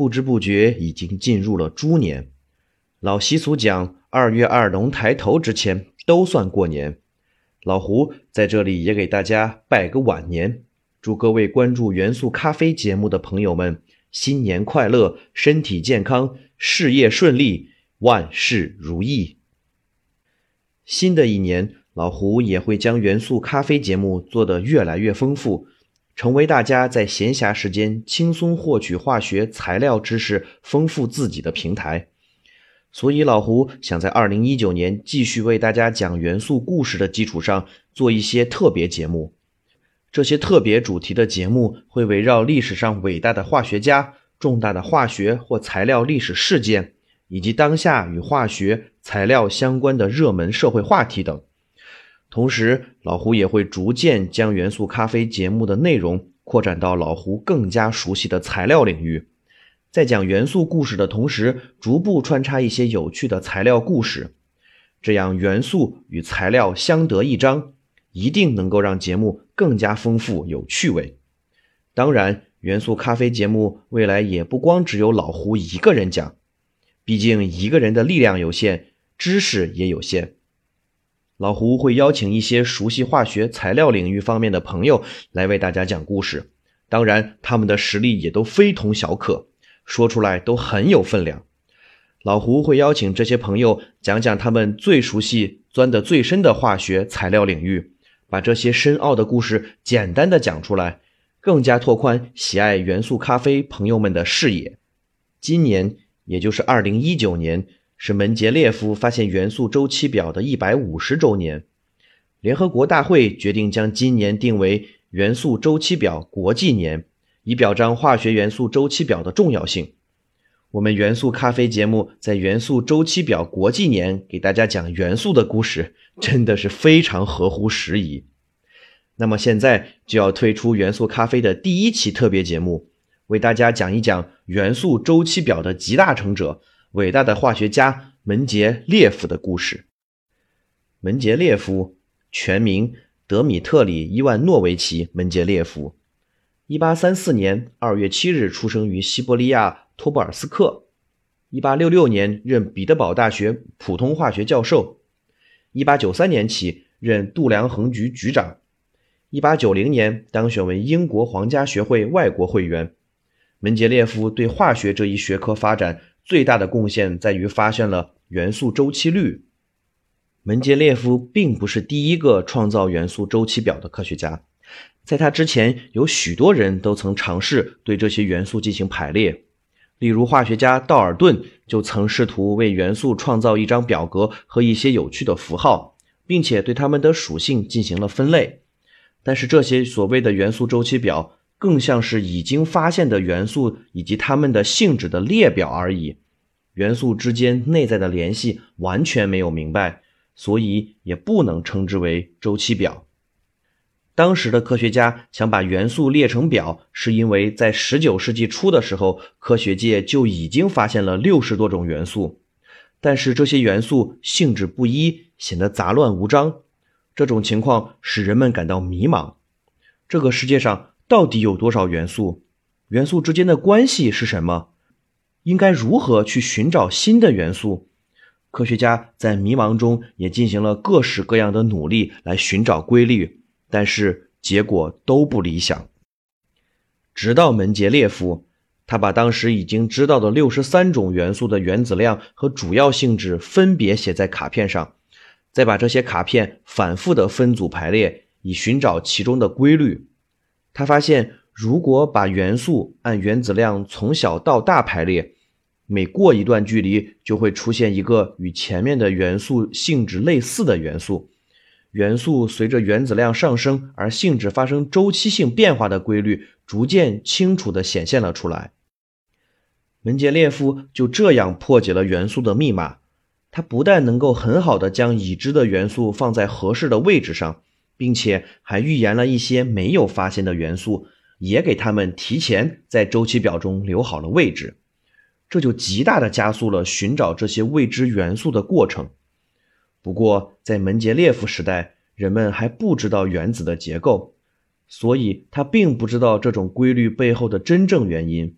不知不觉已经进入了猪年。老习俗讲，二月二龙抬头之前都算过年。老胡在这里也给大家拜个晚年，祝各位关注元素咖啡节目的朋友们新年快乐，身体健康，事业顺利，万事如意。新的一年，老胡也会将元素咖啡节目做得越来越丰富。成为大家在闲暇时间轻松获取化学材料知识、丰富自己的平台。所以，老胡想在二零一九年继续为大家讲元素故事的基础上，做一些特别节目。这些特别主题的节目会围绕历史上伟大的化学家、重大的化学或材料历史事件，以及当下与化学材料相关的热门社会话题等。同时，老胡也会逐渐将元素咖啡节目的内容扩展到老胡更加熟悉的材料领域，在讲元素故事的同时，逐步穿插一些有趣的材料故事，这样元素与材料相得益彰，一定能够让节目更加丰富有趣味。当然，元素咖啡节目未来也不光只有老胡一个人讲，毕竟一个人的力量有限，知识也有限。老胡会邀请一些熟悉化学材料领域方面的朋友来为大家讲故事，当然他们的实力也都非同小可，说出来都很有分量。老胡会邀请这些朋友讲讲他们最熟悉、钻得最深的化学材料领域，把这些深奥的故事简单的讲出来，更加拓宽喜爱元素咖啡朋友们的视野。今年，也就是二零一九年。是门捷列夫发现元素周期表的一百五十周年，联合国大会决定将今年定为元素周期表国际年，以表彰化学元素周期表的重要性。我们元素咖啡节目在元素周期表国际年给大家讲元素的故事，真的是非常合乎时宜。那么现在就要推出元素咖啡的第一期特别节目，为大家讲一讲元素周期表的集大成者。伟大的化学家门捷列夫的故事。门捷列夫全名德米特里伊万诺维奇门捷列夫，一八三四年二月七日出生于西伯利亚托布尔斯克，一八六六年任彼得堡大学普通化学教授，一八九三年起任度量衡局局长，一八九零年当选为英国皇家学会外国会员。门捷列夫对化学这一学科发展。最大的贡献在于发现了元素周期律。门捷列夫并不是第一个创造元素周期表的科学家，在他之前，有许多人都曾尝试对这些元素进行排列。例如，化学家道尔顿就曾试图为元素创造一张表格和一些有趣的符号，并且对它们的属性进行了分类。但是，这些所谓的元素周期表。更像是已经发现的元素以及它们的性质的列表而已，元素之间内在的联系完全没有明白，所以也不能称之为周期表。当时的科学家想把元素列成表，是因为在19世纪初的时候，科学界就已经发现了六十多种元素，但是这些元素性质不一，显得杂乱无章。这种情况使人们感到迷茫。这个世界上。到底有多少元素？元素之间的关系是什么？应该如何去寻找新的元素？科学家在迷茫中也进行了各式各样的努力来寻找规律，但是结果都不理想。直到门捷列夫，他把当时已经知道的六十三种元素的原子量和主要性质分别写在卡片上，再把这些卡片反复的分组排列，以寻找其中的规律。他发现，如果把元素按原子量从小到大排列，每过一段距离就会出现一个与前面的元素性质类似的元素。元素随着原子量上升而性质发生周期性变化的规律，逐渐清楚地显现了出来。门捷列夫就这样破解了元素的密码。他不但能够很好的将已知的元素放在合适的位置上，并且还预言了一些没有发现的元素，也给他们提前在周期表中留好了位置。这就极大的加速了寻找这些未知元素的过程。不过，在门捷列夫时代，人们还不知道原子的结构，所以他并不知道这种规律背后的真正原因。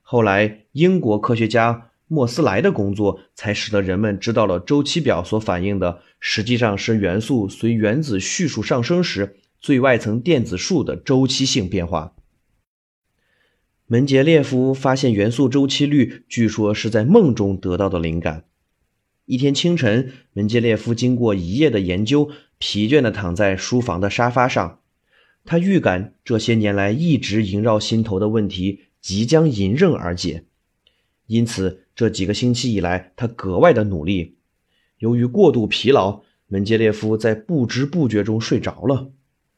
后来，英国科学家莫斯莱的工作才使得人们知道了周期表所反映的实际上是元素随原子序数上升时最外层电子数的周期性变化。门捷列夫发现元素周期律，据说是在梦中得到的灵感。一天清晨，门捷列夫经过一夜的研究，疲倦地躺在书房的沙发上。他预感这些年来一直萦绕心头的问题即将迎刃而解，因此这几个星期以来，他格外的努力。由于过度疲劳，门捷列夫在不知不觉中睡着了。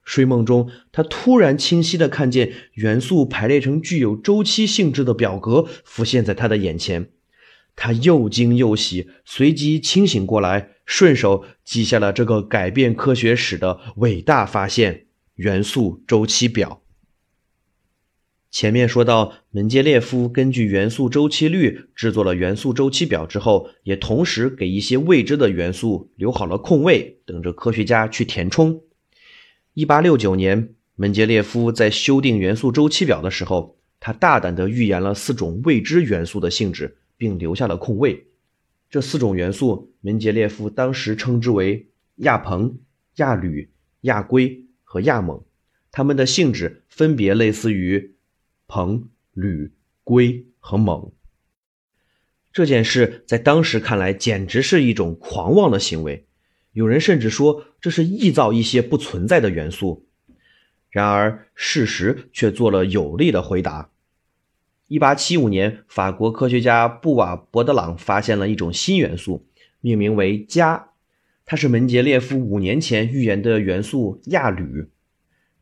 睡梦中，他突然清晰地看见元素排列成具有周期性质的表格浮现在他的眼前，他又惊又喜，随即清醒过来，顺手记下了这个改变科学史的伟大发现——元素周期表。前面说到，门捷列夫根据元素周期律制作了元素周期表之后，也同时给一些未知的元素留好了空位，等着科学家去填充。一八六九年，门捷列夫在修订元素周期表的时候，他大胆地预言了四种未知元素的性质，并留下了空位。这四种元素，门捷列夫当时称之为亚硼、亚铝、亚硅和亚锰，它们的性质分别类似于硼、铝、硅和锰。这件事在当时看来简直是一种狂妄的行为。有人甚至说这是臆造一些不存在的元素，然而事实却做了有力的回答。一八七五年，法国科学家布瓦伯德朗发现了一种新元素，命名为镓，它是门捷列夫五年前预言的元素亚铝。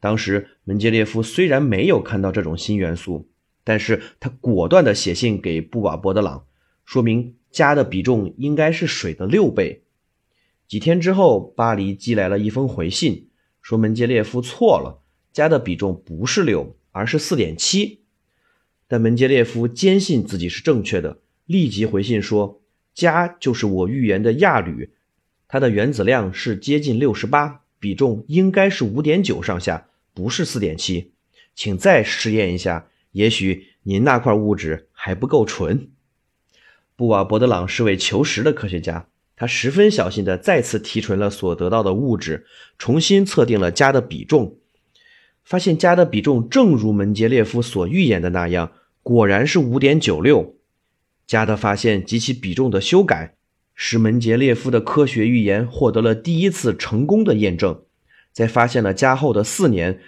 当时门捷列夫虽然没有看到这种新元素，但是他果断地写信给布瓦伯德朗，说明镓的比重应该是水的六倍。几天之后，巴黎寄来了一封回信，说门捷列夫错了，镓的比重不是六，而是四点七。但门捷列夫坚信自己是正确的，立即回信说，镓就是我预言的亚铝，它的原子量是接近六十八，比重应该是五点九上下，不是四点七，请再试验一下，也许您那块物质还不够纯。布瓦伯德朗是位求实的科学家。他十分小心地再次提纯了所得到的物质，重新测定了镓的比重，发现镓的比重正如门捷列夫所预言的那样，果然是五点九六。镓的发现及其比重的修改，使门捷列夫的科学预言获得了第一次成功的验证。在发现了镓后的四年，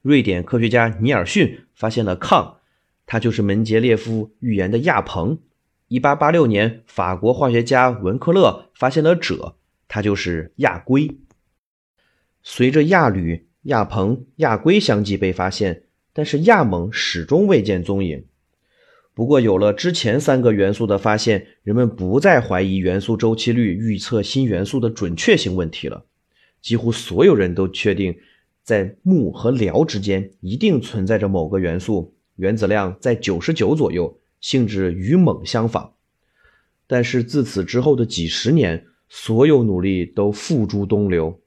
瑞典科学家尼尔逊发现了抗，它就是门捷列夫预言的亚硼。一八八六年，法国化学家文克勒发现了锗，它就是亚硅。随着亚铝、亚硼、亚硅相继被发现，但是亚锰始终未见踪影。不过，有了之前三个元素的发现，人们不再怀疑元素周期律预测新元素的准确性问题了。几乎所有人都确定，在钼和辽之间一定存在着某个元素，原子量在九十九左右。性质与锰相仿，但是自此之后的几十年，所有努力都付诸东流。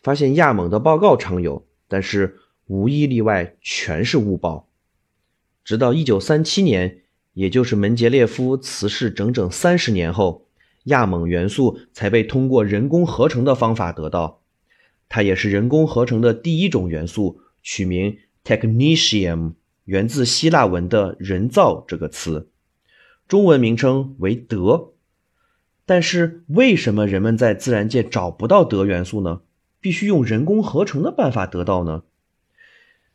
发现亚锰的报告常有，但是无一例外全是误报。直到1937年，也就是门捷列夫辞世整整三十年后，亚锰元素才被通过人工合成的方法得到。它也是人工合成的第一种元素，取名 technetium。源自希腊文的“人造”这个词，中文名称为铊。但是，为什么人们在自然界找不到铊元素呢？必须用人工合成的办法得到呢？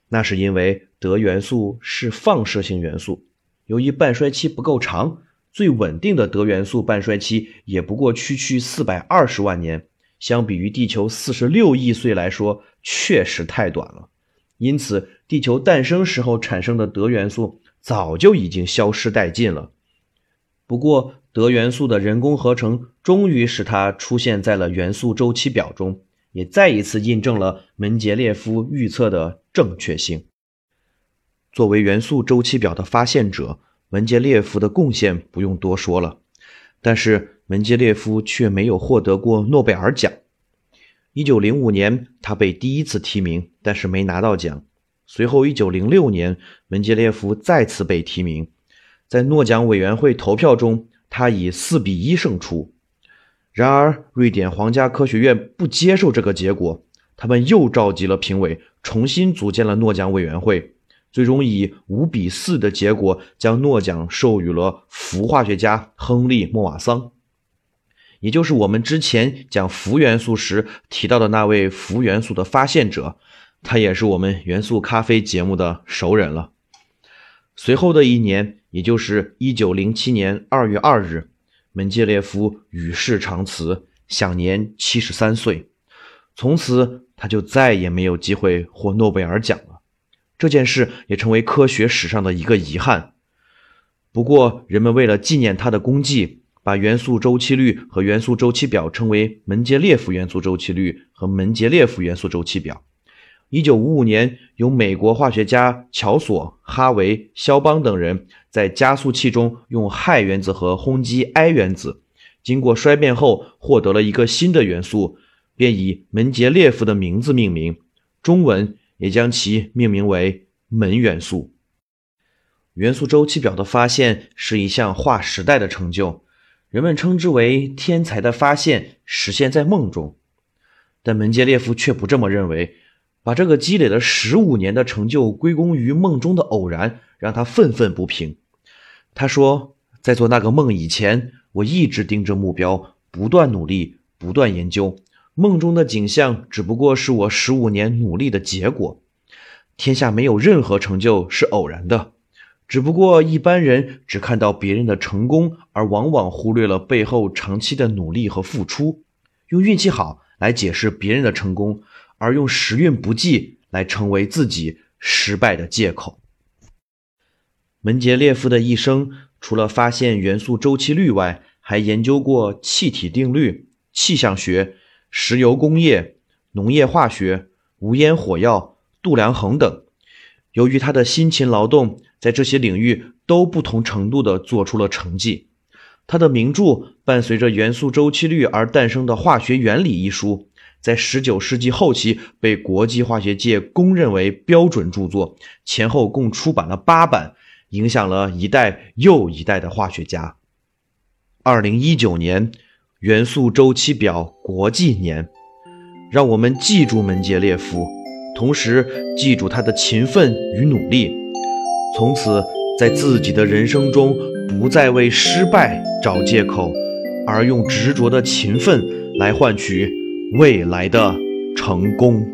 那是因为铊元素是放射性元素，由于半衰期不够长，最稳定的铊元素半衰期也不过区区四百二十万年，相比于地球四十六亿岁来说，确实太短了。因此，地球诞生时候产生的德元素早就已经消失殆尽了。不过，铬元素的人工合成终于使它出现在了元素周期表中，也再一次印证了门捷列夫预测的正确性。作为元素周期表的发现者，门捷列夫的贡献不用多说了。但是，门捷列夫却没有获得过诺贝尔奖。1905年，他被第一次提名，但是没拿到奖。随后，1906年，门捷列夫再次被提名，在诺奖委员会投票中，他以4比1胜出。然而，瑞典皇家科学院不接受这个结果，他们又召集了评委，重新组建了诺奖委员会。最终以五比四的结果，将诺奖授予了氟化学家亨利·莫瓦桑，也就是我们之前讲氟元素时提到的那位氟元素的发现者，他也是我们元素咖啡节目的熟人了。随后的一年，也就是一九零七年二月二日，门捷列夫与世长辞，享年七十三岁。从此，他就再也没有机会获诺贝尔奖了。这件事也成为科学史上的一个遗憾。不过，人们为了纪念他的功绩，把元素周期律和元素周期表称为门捷列夫元素周期律和门捷列夫元素周期表。一九五五年，由美国化学家乔索、哈维、肖邦等人在加速器中用氦原子核轰击 I 原子，经过衰变后获得了一个新的元素，便以门捷列夫的名字命名，中文。也将其命名为门元素。元素周期表的发现是一项划时代的成就，人们称之为天才的发现实现在梦中。但门捷列夫却不这么认为，把这个积累了十五年的成就归功于梦中的偶然，让他愤愤不平。他说，在做那个梦以前，我一直盯着目标，不断努力，不断研究。梦中的景象只不过是我十五年努力的结果。天下没有任何成就是偶然的，只不过一般人只看到别人的成功，而往往忽略了背后长期的努力和付出，用运气好来解释别人的成功，而用时运不济来成为自己失败的借口。门捷列夫的一生，除了发现元素周期律外，还研究过气体定律、气象学。石油工业、农业化学、无烟火药、度量衡等，由于他的辛勤劳动，在这些领域都不同程度地做出了成绩。他的名著伴随着元素周期律而诞生的《化学原理》一书，在19世纪后期被国际化学界公认为标准著作，前后共出版了八版，影响了一代又一代的化学家。2019年。元素周期表国际年，让我们记住门捷列夫，同时记住他的勤奋与努力。从此，在自己的人生中，不再为失败找借口，而用执着的勤奋来换取未来的成功。